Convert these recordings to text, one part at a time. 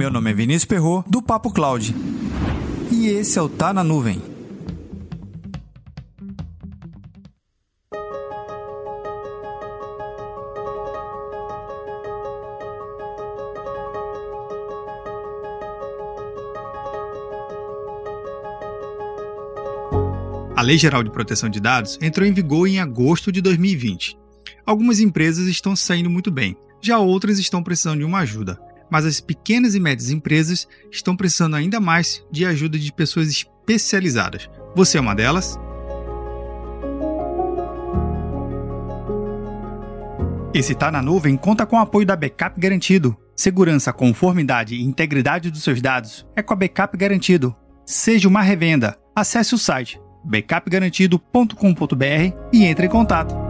Meu nome é Vinícius Perro do Papo Cloud. E esse é o Tá na Nuvem. A Lei Geral de Proteção de Dados entrou em vigor em agosto de 2020. Algumas empresas estão saindo muito bem, já outras estão precisando de uma ajuda. Mas as pequenas e médias empresas estão precisando ainda mais de ajuda de pessoas especializadas. Você é uma delas? Esse Tá na Nuvem conta com o apoio da Backup Garantido. Segurança, conformidade e integridade dos seus dados é com a Backup Garantido. Seja uma revenda. Acesse o site backupgarantido.com.br e entre em contato.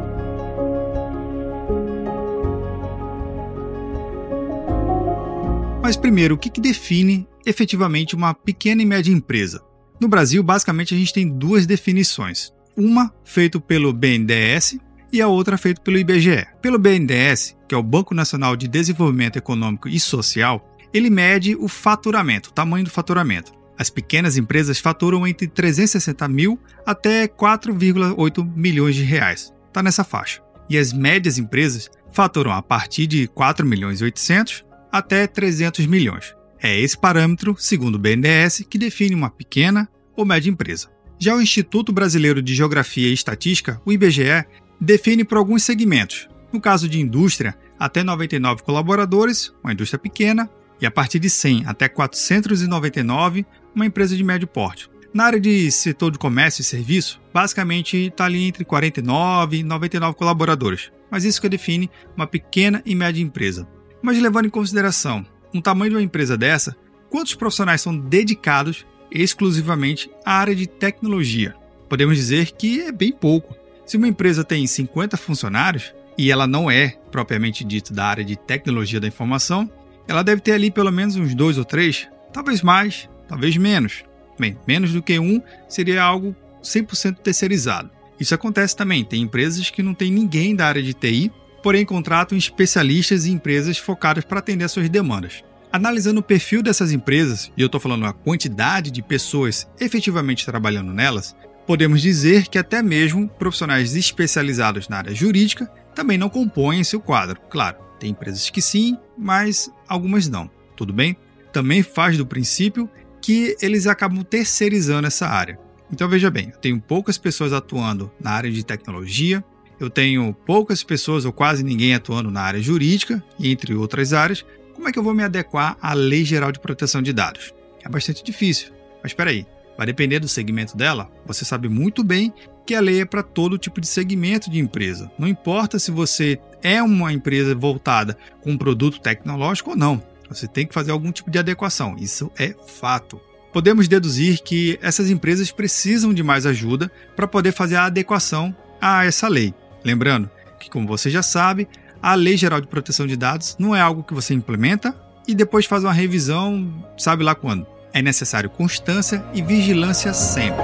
Mas primeiro, o que, define efetivamente uma pequena e média empresa? No Brasil, basicamente, a gente tem duas definições. Uma feita pelo BNDES e a outra feita pelo IBGE. Pelo BNDES, que é o Banco Nacional de Desenvolvimento Econômico e Social, ele mede o faturamento, o tamanho do faturamento. As pequenas empresas faturam entre 360 mil até 4,8 milhões de reais. Está nessa faixa. E as médias empresas faturam a partir de 4 milhões e 800 até 300 milhões. É esse parâmetro, segundo o BNDES, que define uma pequena ou média empresa. Já o Instituto Brasileiro de Geografia e Estatística, o IBGE, define por alguns segmentos. No caso de indústria, até 99 colaboradores, uma indústria pequena, e a partir de 100 até 499, uma empresa de médio porte. Na área de setor de comércio e serviço, basicamente está ali entre 49 e 99 colaboradores, mas isso que define uma pequena e média empresa. Mas levando em consideração o tamanho de uma empresa dessa, quantos profissionais são dedicados exclusivamente à área de tecnologia? Podemos dizer que é bem pouco. Se uma empresa tem 50 funcionários e ela não é propriamente dito da área de tecnologia da informação, ela deve ter ali pelo menos uns dois ou três, talvez mais, talvez menos. Bem, menos do que um seria algo 100% terceirizado. Isso acontece também, tem empresas que não tem ninguém da área de TI, porém contratam especialistas e empresas focadas para atender suas demandas. Analisando o perfil dessas empresas, e eu estou falando a quantidade de pessoas efetivamente trabalhando nelas, podemos dizer que até mesmo profissionais especializados na área jurídica também não compõem seu quadro. Claro, tem empresas que sim, mas algumas não. Tudo bem? Também faz do princípio que eles acabam terceirizando essa área. Então veja bem, eu tenho poucas pessoas atuando na área de tecnologia, eu tenho poucas pessoas ou quase ninguém atuando na área jurídica, entre outras áreas. Como é que eu vou me adequar à Lei Geral de Proteção de Dados? É bastante difícil. Mas espera aí, vai depender do segmento dela. Você sabe muito bem que a lei é para todo tipo de segmento de empresa. Não importa se você é uma empresa voltada com um produto tecnológico ou não. Você tem que fazer algum tipo de adequação. Isso é fato. Podemos deduzir que essas empresas precisam de mais ajuda para poder fazer a adequação a essa lei. Lembrando que, como você já sabe, a Lei Geral de Proteção de Dados não é algo que você implementa e depois faz uma revisão, sabe lá quando. É necessário constância e vigilância sempre.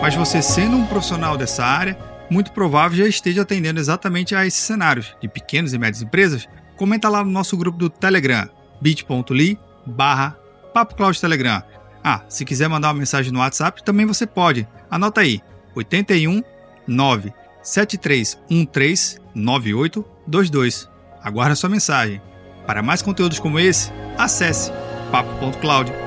Mas você, sendo um profissional dessa área, muito provável já esteja atendendo exatamente a esses cenários de pequenas e médias empresas. Comenta lá no nosso grupo do Telegram, bit.ly barra Telegram. Ah, se quiser mandar uma mensagem no WhatsApp, também você pode. Anota aí, 81 9 7313 9822. Aguarda sua mensagem. Para mais conteúdos como esse, acesse papo.cloud.